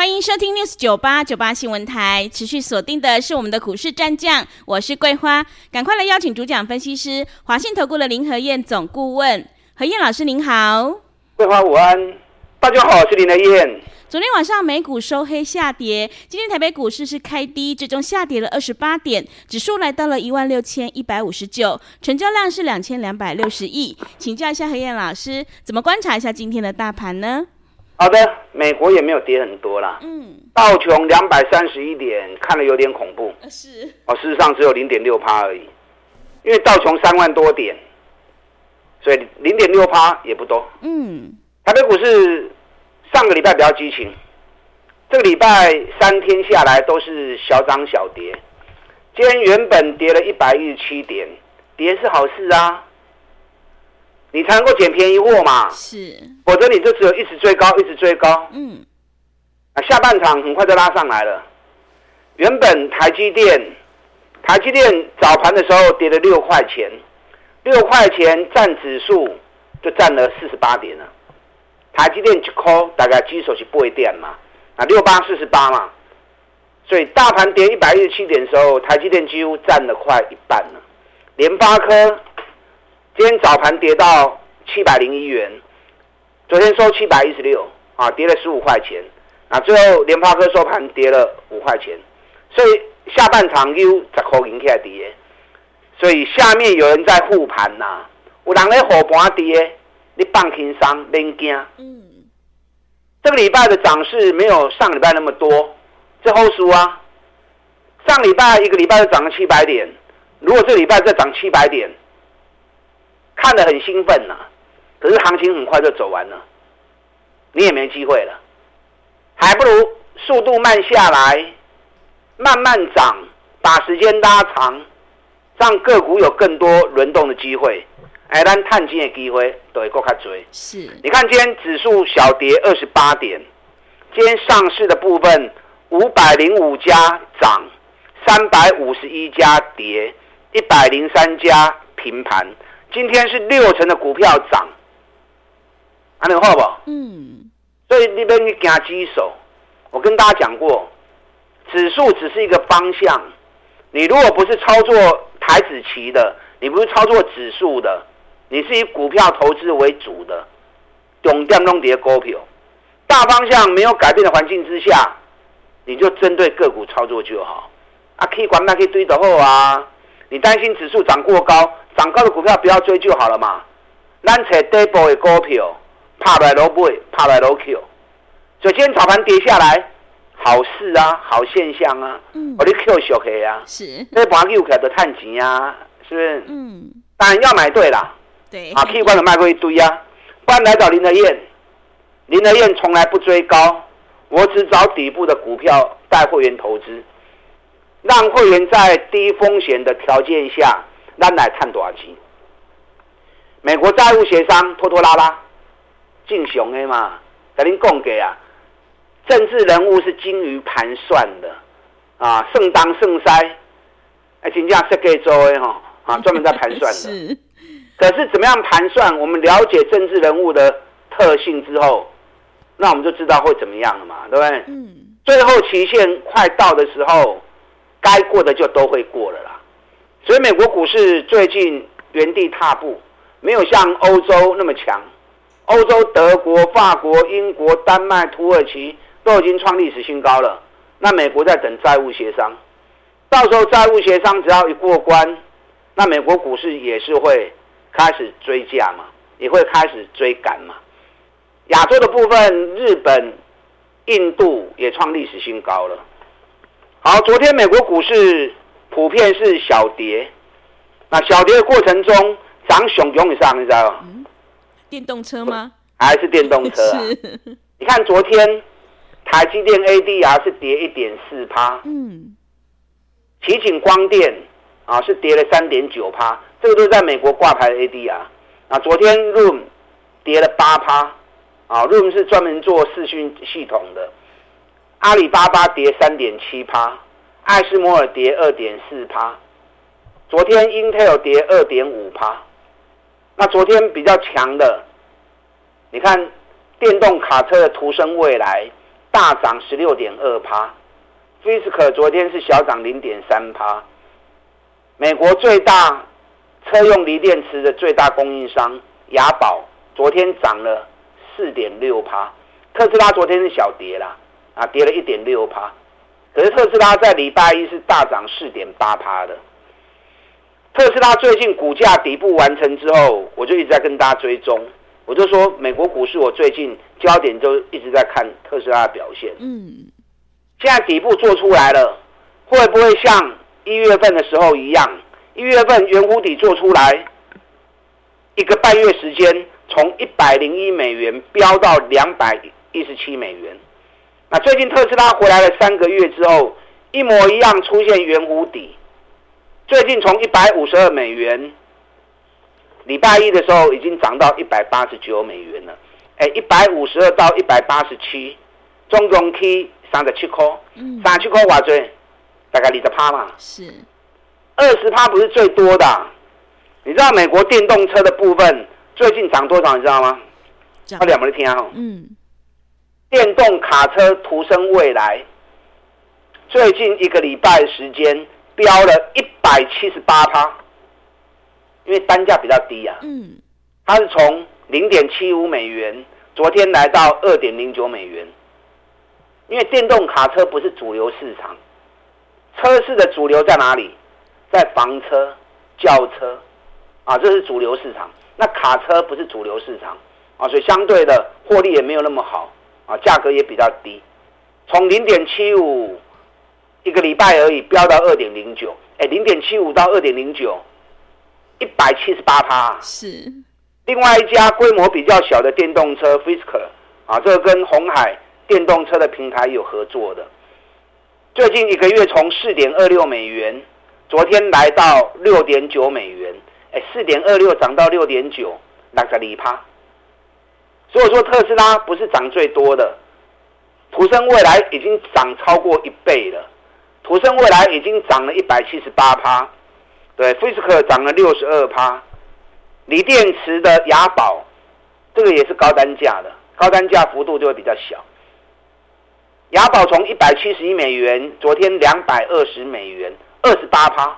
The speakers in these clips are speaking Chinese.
欢迎收听 News 九八九八新闻台，持续锁定的是我们的股市战将，我是桂花，赶快来邀请主讲分析师华信投顾的林和燕总顾问，何燕老师您好，桂花午安，大家好，我是林和燕。昨天晚上美股收黑下跌，今天台北股市是开低，最终下跌了二十八点，指数来到了一万六千一百五十九，成交量是两千两百六十亿，请教一下何燕老师，怎么观察一下今天的大盘呢？好的，美国也没有跌很多啦。嗯，道琼两百三十一点，看了有点恐怖。是。哦，事实上只有零点六趴而已，因为道琼三万多点，所以零点六趴也不多。嗯。台北股市上个礼拜比较激情，这个礼拜三天下来都是小涨小跌。今天原本跌了一百一十七点，跌是好事啊。你才能够捡便宜货嘛，是，否则你就只有一直追高，一直追高。嗯，啊，下半场很快就拉上来了。原本台积电，台积电早盘的时候跌了六块钱，六块钱占指数就占了四十八点了。台积电一块大概基数是八点嘛，啊，六八四十八嘛，所以大盘跌一百一十七点的时候，台积电几乎占了快一半了。联发科。今天早盘跌到七百零一元，昨天收七百一十六，啊，跌了十五块钱，啊，最后联发科收盘跌了五块钱，所以下半场又十块银起来跌，所以下面有人在护盘呐，有人在护盘跌，你放轻松，别惊。嗯，这个礼拜的涨势没有上礼拜那么多，这后输啊，上礼拜一个礼拜就涨了七百点，如果这礼拜再涨七百点。看得很兴奋呐、啊，可是行情很快就走完了，你也没机会了，还不如速度慢下来，慢慢涨，把时间拉长，让个股有更多轮动的机会，哎，让探金的机会都会够卡追。是，你看今天指数小跌二十八点，今天上市的部分五百零五家涨，三百五十一家跌，一百零三家平盘。今天是六成的股票涨，安尼好不好？嗯。所以那边你加机手，我跟大家讲过，指数只是一个方向。你如果不是操作台子棋的，你不是操作指数的，你是以股票投资为主的，重点弄跌股票，大方向没有改变的环境之下，你就针对个股操作就好。啊，可以管那可以堆的后啊，你担心指数涨过高？涨高的股票不要追就好了嘛。咱找底部的股票，怕来楼买，怕来楼 Q。所以今天早盘跌下来，好事啊，好现象啊。嗯。我的 Q 小黑啊。是。那盘 Q 起来都探钱啊，是不是？嗯。当然要买对啦。对。啊，K 管的卖过一堆啊。不然来找林德燕，林德燕从来不追高，我只找底部的股票带会员投资，让会员在低风险的条件下。咱来探多少钱？美国债务协商拖拖拉拉，正常的嘛？跟您讲过啊，政治人物是精于盘算的啊，圣当圣塞，哎，真正设计做的哈啊，专门在盘算的。是。可是怎么样盘算？我们了解政治人物的特性之后，那我们就知道会怎么样了嘛，对不对？嗯。最后期限快到的时候，该过的就都会过了啦。所以美国股市最近原地踏步，没有像欧洲那么强。欧洲德国、法国、英国、丹麦、土耳其都已经创历史新高了。那美国在等债务协商，到时候债务协商只要一过关，那美国股市也是会开始追价嘛，也会开始追赶嘛。亚洲的部分，日本、印度也创历史新高了。好，昨天美国股市。普遍是小跌，那小跌的过程中涨熊熊以上，你知道吗？嗯，电动车吗？还是电动车啊？是你看昨天台积电 ADR 是跌一点四趴，嗯，奇景光电啊，是跌了三点九趴，这个都是在美国挂牌的 ADR 啊。昨天 Room 跌了八趴，啊，Room 是专门做视讯系统的。阿里巴巴跌三点七趴，艾斯摩尔跌二点四趴。昨天 Intel 跌二点五趴。那昨天比较强的，你看电动卡车的途胜未来大涨十六点二趴，Fisker 昨天是小涨零点三趴。美国最大车用锂电池的最大供应商雅宝昨天涨了四点六趴，特斯拉昨天是小跌啦，啊，跌了一点六趴，可是特斯拉在礼拜一是大涨四点八趴的。特斯拉最近股价底部完成之后，我就一直在跟大家追踪。我就说，美国股市我最近焦点就一直在看特斯拉的表现。嗯，现在底部做出来了，会不会像一月份的时候一样？一月份圆弧底做出来，一个半月时间从一百零一美元飙到两百一十七美元。那最近特斯拉回来了三个月之后，一模一样出现圆弧底。最近从一百五十二美元，礼拜一的时候已经涨到一百八十九美元了。哎，一百五十二到一百八十七，中共去三十七块，三十七块多少？大概二十趴嘛。是，二十趴不是最多的。你知道美国电动车的部分最近涨多少？你知道吗？我两没听哦。嗯。电动卡车徒生未来，最近一个礼拜时间。飙了一百七十八趴，因为单价比较低啊。嗯，它是从零点七五美元，昨天来到二点零九美元。因为电动卡车不是主流市场，车市的主流在哪里？在房车、轿车啊，这是主流市场。那卡车不是主流市场啊，所以相对的获利也没有那么好啊，价格也比较低，从零点七五。一个礼拜而已，飙到二点零九，哎，零点七五到二点零九，一百七十八趴。是，另外一家规模比较小的电动车 Fisker 啊，这个跟红海电动车的平台有合作的，最近一个月从四点二六美元，昨天来到六点九美元，哎，四点二六涨到六点九，那个里趴。所以说特斯拉不是涨最多的，途胜未来已经涨超过一倍了。途胜未来已经涨了一百七十八趴，对，Fisker 涨了六十二趴，锂电池的雅宝，这个也是高单价的，高单价幅度就会比较小。雅宝从一百七十一美元，昨天两百二十美元，二十八趴，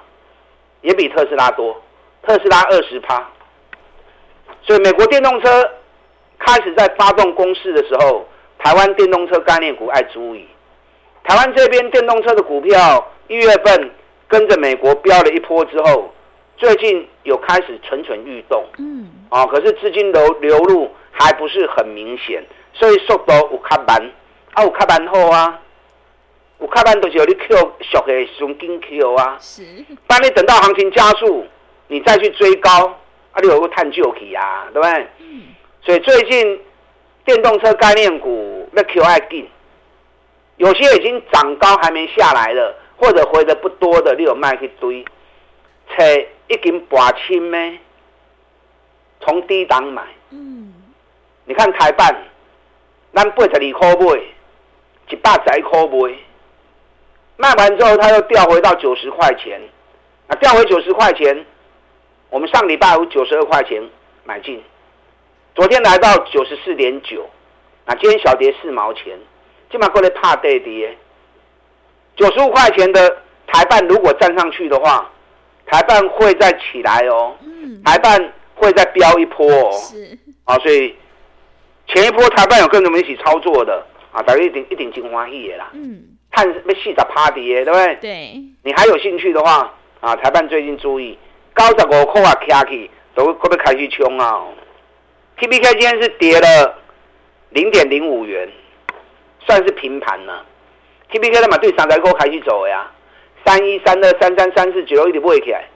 也比特斯拉多，特斯拉二十趴。所以美国电动车开始在发动攻势的时候，台湾电动车概念股爱注意。台湾这边电动车的股票一月份跟着美国飙了一波之后，最近有开始蠢蠢欲动，嗯，啊，可是资金流流入还不是很明显，所以速度有卡慢，啊，有卡慢好啊，有卡慢都是有你 Q 小的熊金 Q 啊，是，当你等到行情加速，你再去追高，啊，你有个探究期啊，对不对？嗯，所以最近电动车概念股那 Q 爱进。有些已经涨高还没下来了，或者回的不多的，你有卖去堆，车已经拔清咩？从低档买，嗯，你看台办，咱八十二块买，一百十一块买，卖完之后它又掉回到九十块钱，啊，掉回九十块钱，我们上礼拜五九十二块钱买进，昨天来到九十四点九，啊，今天小跌四毛钱。今晚过来怕跌跌，九十五块钱的台办如果站上去的话，台办会再起来哦。嗯。台办会再飙一波哦。是。啊，所以前一波台办有跟着我们一起操作的啊，大家一定一定金欢喜的啦。嗯。看被戏在趴跌，对不对？对。你还有兴趣的话啊，台办最近注意，高十五块啊，卡起都会不会开始冲啊？T B K 今天是跌了零点零五元。算是平盘了，T P K 的嘛对三台股开始走呀，三一三二三三三四九一直不会起来，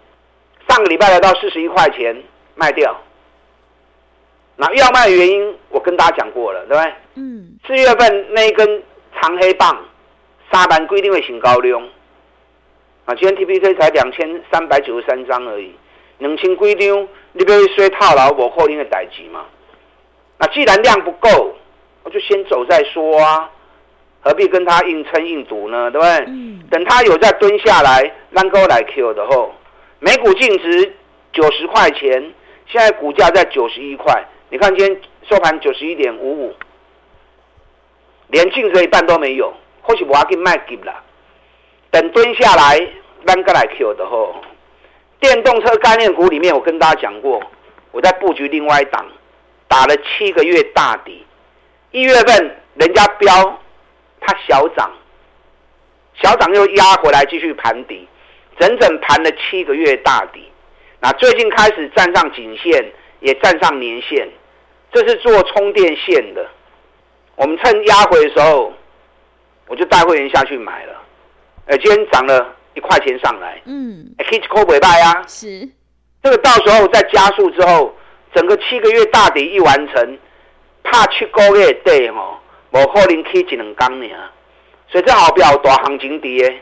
上个礼拜来到四十一块钱卖掉，那要卖的原因我跟大家讲过了，对不对？嗯。四月份那一根长黑棒，沙盘规定会新高量，啊，今天 TPK 才两千三百九十三张而已，两千几张，你不要说套牢，我扣零的代志嘛。那既然量不够，我就先走再说啊，何必跟他硬撑硬赌呢？对不对？嗯、等他有再蹲下来，让高来 Q 的后，每股净值九十块钱，现在股价在九十一块，你看今天收盘九十一点五五，连净值一半都没有，或许我要给卖给了。等蹲下来，让高来 Q 的后，电动车概念股里面，我跟大家讲过，我在布局另外一档。打了七个月大底，一月份人家标，它小涨，小涨又压回来继续盘底，整整盘了七个月大底。那最近开始站上颈线，也站上年线，这是做充电线的。我们趁压回的时候，我就带会员下去买了。呃，今天涨了一块钱上来，嗯，可以扣尾巴呀。是，这个到时候再加速之后。整个七个月大底一完成，怕七个月底吼，无可能起一两天呢。所以这好表大行情跌。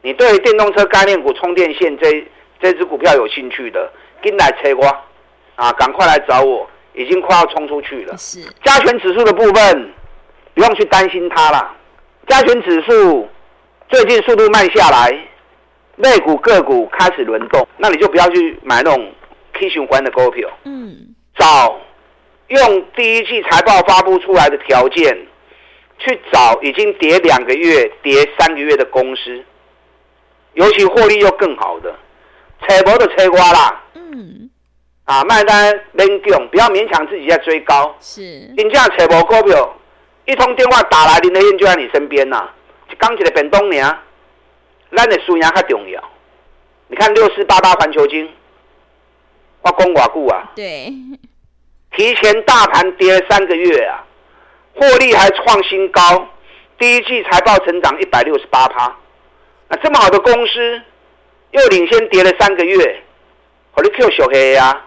你对电动车概念股充电线这这支股票有兴趣的，跟来催我啊，赶快来找我，已经快要冲出去了。是加权指数的部分，不用去担心它了。加权指数最近速度慢下来，类股个股开始轮动，那你就不要去买那种。K 循环的股票，嗯，找用第一季财报发布出来的条件去找已经跌两个月、跌三个月的公司，尤其获利又更好的，扯薄的扯瓜啦，嗯，啊，卖单冷用，不要勉强自己在追高，是，你这样扯薄股票，一通电话打来，林德燕就在你身边呐，刚起来变东年，咱的输赢较重要，你看六四八八环球金。我讲偌久啊？对，提前大盘跌了三个月啊，获利还创新高，第一季财报成长一百六十八趴，那这么好的公司，又领先跌了三个月，我的 Q 小黑呀，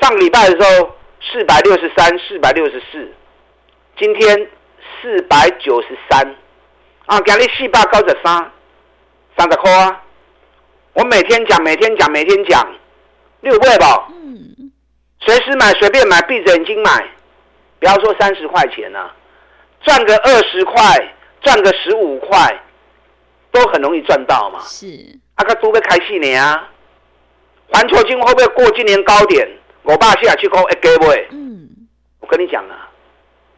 上礼拜的时候四百六十三、四百六十四，今天四百九十三，啊，今日四百九十三，三十块啊，我每天讲，每天讲，每天讲。六倍吧，嗯，随时买，随便买，闭着眼睛买，不要说三十块钱啊，赚个二十块，赚个十五块，都很容易赚到嘛。是，阿个都会开四年啊！环球金会不会过今年高点？我爸现在去讲一个月，嗯，我跟你讲啊，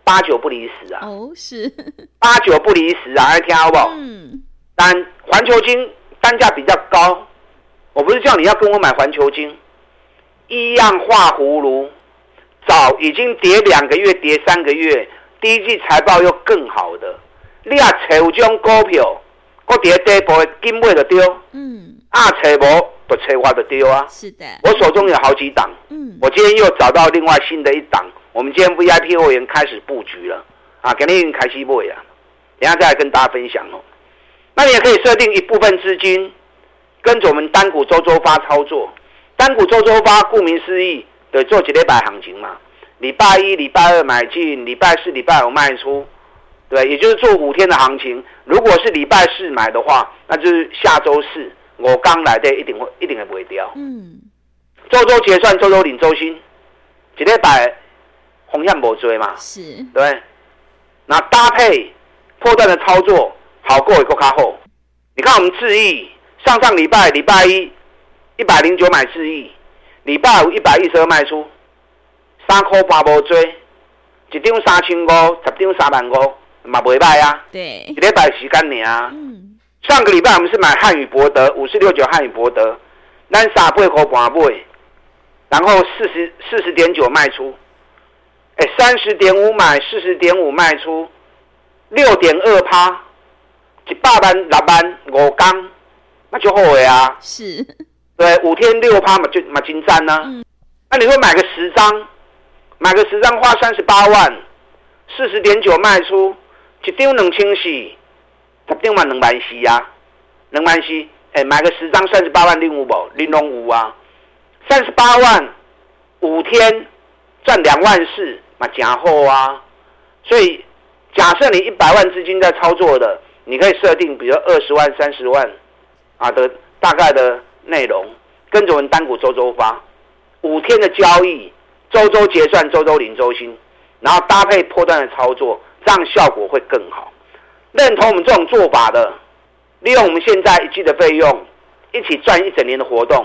八九不离十啊。哦，是，八九不离十啊，来听好不好？嗯，但环球金单价比较高，我不是叫你要跟我买环球金。一样画葫芦，早已经跌两个月，跌三个月，第一季财报又更好的，你啊找这种股票，我跌跌波金位的丢，嗯，啊找无不找我的丢啊，是的，我手中有好几档，嗯，我今天又找到另外新的一档，我们今天 VIP 会员开始布局了，啊，肯定开始买啊，等下再来跟大家分享哦。那你也可以设定一部分资金，跟着我们单股周周发操作。单股周周发，顾名思义，对，做几礼拜行情嘛。礼拜一、礼拜二买进，礼拜四、礼拜五卖出，对，也就是做五天的行情。如果是礼拜四买的话，那就是下周四我刚来的，一定会一定会不会掉。嗯。周周结算，周周领周薪，几礼拜红线没追嘛？是。对。那搭配破断的操作，好过一个卡后。你看我们智易，上上礼拜礼拜一。一百零九买智易，礼拜五一百一十二卖出，三块八无追，一张三千五，十张三万五，嘛袂歹啊。对，一礼拜时间呢啊。嗯。上个礼拜我们是买汉语博德五十六九汉语博德，咱三八块半买，然后四十四十点九卖出，哎，三十点五买，四十点五卖出，六点二趴，一百万六万五缸，那就后悔啊。是。对，五天六趴嘛，就嘛金赞呢。嗯、那你会买个十张，买个十张花三十八万，四十点九卖出，一张两千四，十张嘛两万四呀，两万四。哎，买个十张三十八万，零五宝，零龙五啊，三十八万，五天赚两万四，嘛加厚啊。所以假设你一百万资金在操作的，你可以设定，比如二十万、三十万。啊的大概的内容，跟着我们单股周周发，五天的交易，周周结算，周周领周薪，然后搭配破段的操作，这样效果会更好。认同我们这种做法的，利用我们现在一季的费用，一起赚一整年的活动，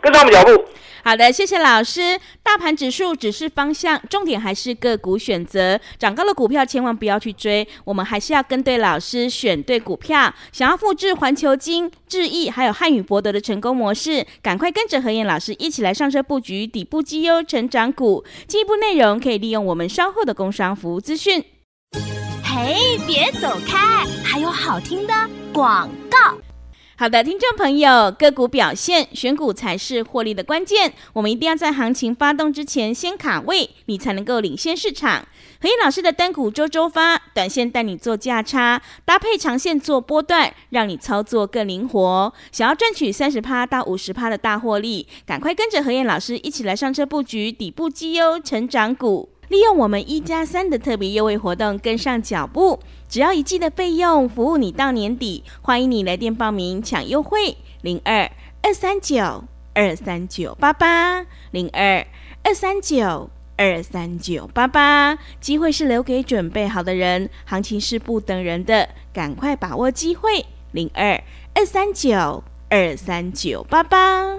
跟上我们脚步。好的，谢谢老师。大盘指数只是方向，重点还是个股选择。涨高的股票千万不要去追，我们还是要跟对老师，选对股票。想要复制环球金、智易还有汉语博德的成功模式，赶快跟着何燕老师一起来上车布局底部绩优成长股。进一步内容可以利用我们稍后的工商服务资讯。嘿，别走开，还有好听的广告。好的，听众朋友，个股表现，选股才是获利的关键。我们一定要在行情发动之前先卡位，你才能够领先市场。何燕老师的单股周周发，短线带你做价差，搭配长线做波段，让你操作更灵活。想要赚取三十趴到五十趴的大获利，赶快跟着何燕老师一起来上车布局底部绩优成长股。利用我们一加三的特别优惠活动，跟上脚步，只要一季的费用，服务你到年底。欢迎你来电报名抢优惠，零二二三九二三九八八，零二二三九二三九八八。机会是留给准备好的人，行情是不等人的，赶快把握机会，零二二三九二三九八八。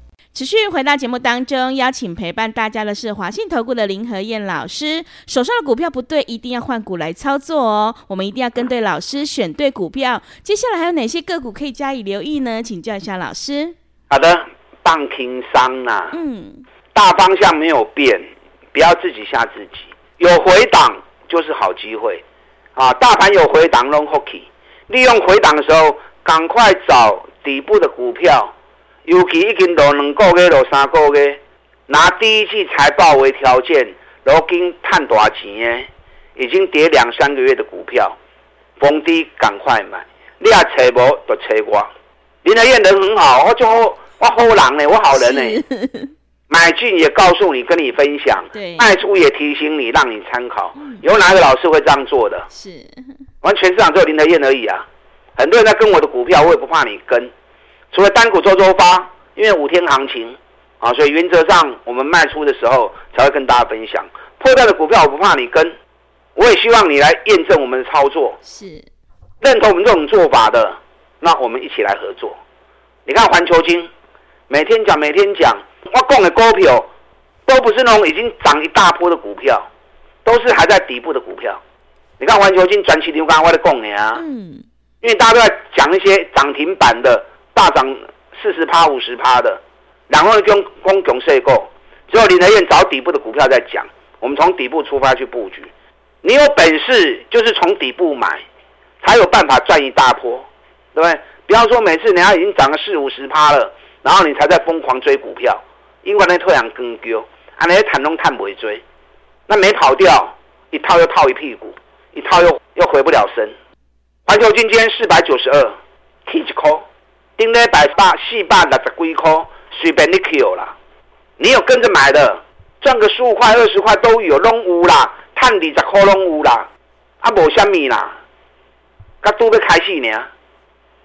持续回到节目当中，邀请陪伴大家的是华信投顾的林和燕老师。手上的股票不对，一定要换股来操作哦。我们一定要跟对老师，选对股票。接下来还有哪些个股可以加以留意呢？请教一下老师。好的，棒听商呐，嗯，大方向没有变，不要自己吓自己。有回档就是好机会啊！大盘有回档，long hockey，利用回档的时候，赶快找底部的股票。尤其已经落两个月、落三个月，拿第一季财报为条件，然后跟赚大钱的，已经跌两三个月的股票，逢低赶快买。你也找无就找我。林德燕人很好，我就我好人呢，我好人呢。是买进也告诉你，跟你分享。对。卖出也提醒你，让你参考。有哪个老师会这样做的？是。完全市场只有林德燕而已啊！很多人在跟我的股票，我也不怕你跟。除了单股周周发，因为五天行情啊，所以原则上我们卖出的时候才会跟大家分享。破掉的股票我不怕你跟，我也希望你来验证我们的操作，是认同我们这种做法的，那我们一起来合作。你看环球金，每天讲每天讲，我讲的股票都不是那种已经涨一大波的股票，都是还在底部的股票。你看环球金转起牛刚我的讲你啊，嗯，因为大家都在讲一些涨停板的。大涨四十趴、五十趴的，然后跟公熊税购，只有林和彦找底部的股票在讲。我们从底部出发去布局，你有本事就是从底部买，才有办法赚一大波，对不对？不要说每次人家已经涨了四五十趴了，然后你才在疯狂追股票，因为那退阳更丢，啊那些惨中探不会追，那没跑掉，一套又套一屁股，一套又又回不了身。环球晶今天四百九十二，K 一块。今天百八四百六十几块，随便你 Q 啦。你有跟着买的，赚个十五块、二十块都有，拢有啦。赚二十块拢有啦，啊，无虾米啦。刚都要开始呢。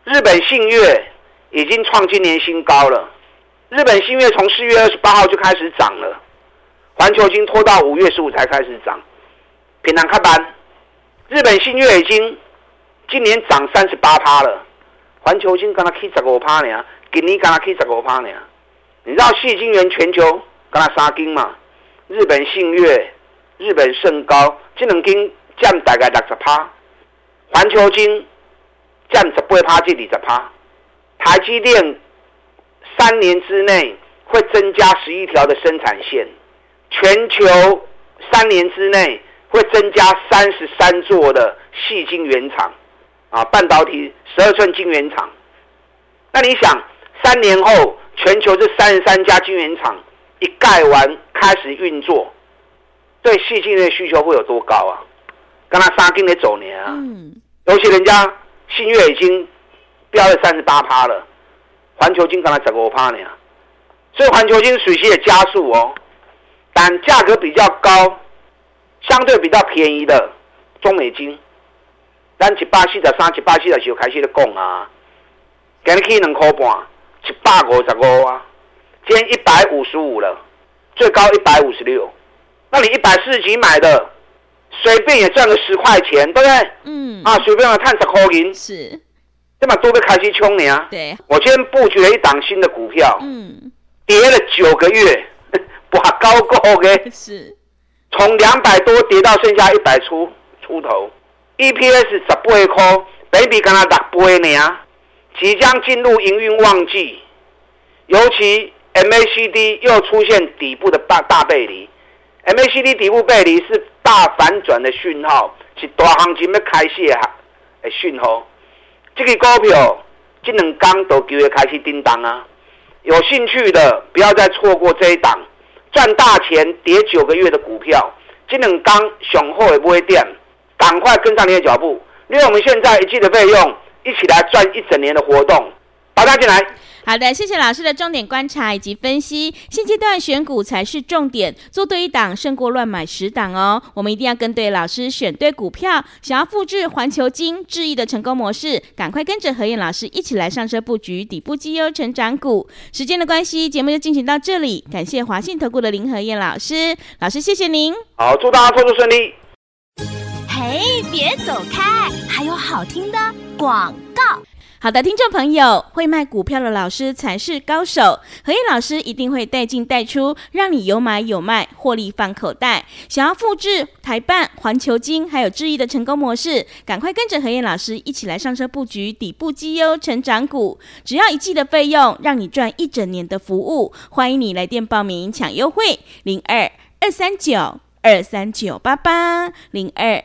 日本信越已经创今年新高了。日本信越从四月二十八号就开始涨了，环球晶拖到五月十五才开始涨。平常看班，日本信越已经今年涨三十八趴了。环球晶刚才起十五趴呢，今年刚才起十五趴呢。你知道矽晶圆全球刚才三金嘛？日本信越、日本胜高这两金占大概六十趴，环球晶占十八趴至二十趴。台积电三年之内会增加十一条的生产线，全球三年之内会增加三十三座的矽晶圆厂。啊，半导体十二寸晶圆厂，那你想，三年后全球这三十三家晶圆厂一盖完开始运作，对细晶的需求会有多高啊？跟他杀进的走年啊，嗯，尤其人家新月已经飙了三十八趴了，环球金刚才十五趴呢，所以环球金水系也加速哦，但价格比较高，相对比较便宜的中美晶，咱一百四十三、一百四十四开始咧讲啊，今日去两块半，一百五十五啊，今天一百五十五了，最高一百五十六，那你一百四十几买的，随便也赚个十块钱，对不对？嗯。啊，随便也赚十块银。是。这么多被开始冲你啊？对。我今天布局了一档新的股票。嗯。跌了九个月，哇，高过嘅。是。从两百多跌到剩下一百出出头，EPS 十八块，本比刚刚六倍呢。即将进入营运旺季，尤其 MACD 又出现底部的大大背离，MACD 底部背离是大反转的讯号，是大行情要开始的讯号。这个股票这两天都就会开始叮当啊！有兴趣的不要再错过这一档赚大钱跌九个月的股票，这两天雄厚也不会跌，赶快跟上你的脚步，因为我们现在一季的费用。一起来赚一整年的活动，把它进来。好的，谢谢老师的重点观察以及分析。现阶段选股才是重点，做对一档胜过乱买十档哦。我们一定要跟对老师，选对股票。想要复制环球金、智易的成功模式，赶快跟着何燕老师一起来上车布局底部绩优成长股。时间的关系，节目就进行到这里。感谢华信投顾的林何燕老师，老师谢谢您。好，祝大家操作顺利。嘿，别走开，还有好听的。广告，好的，听众朋友，会卖股票的老师才是高手。何燕老师一定会带进带出，让你有买有卖，获利放口袋。想要复制台办、环球金还有智易的成功模式，赶快跟着何燕老师一起来上车布局底部绩优成长股。只要一季的费用，让你赚一整年的服务。欢迎你来电报名抢优惠，零二二三九二三九八八零二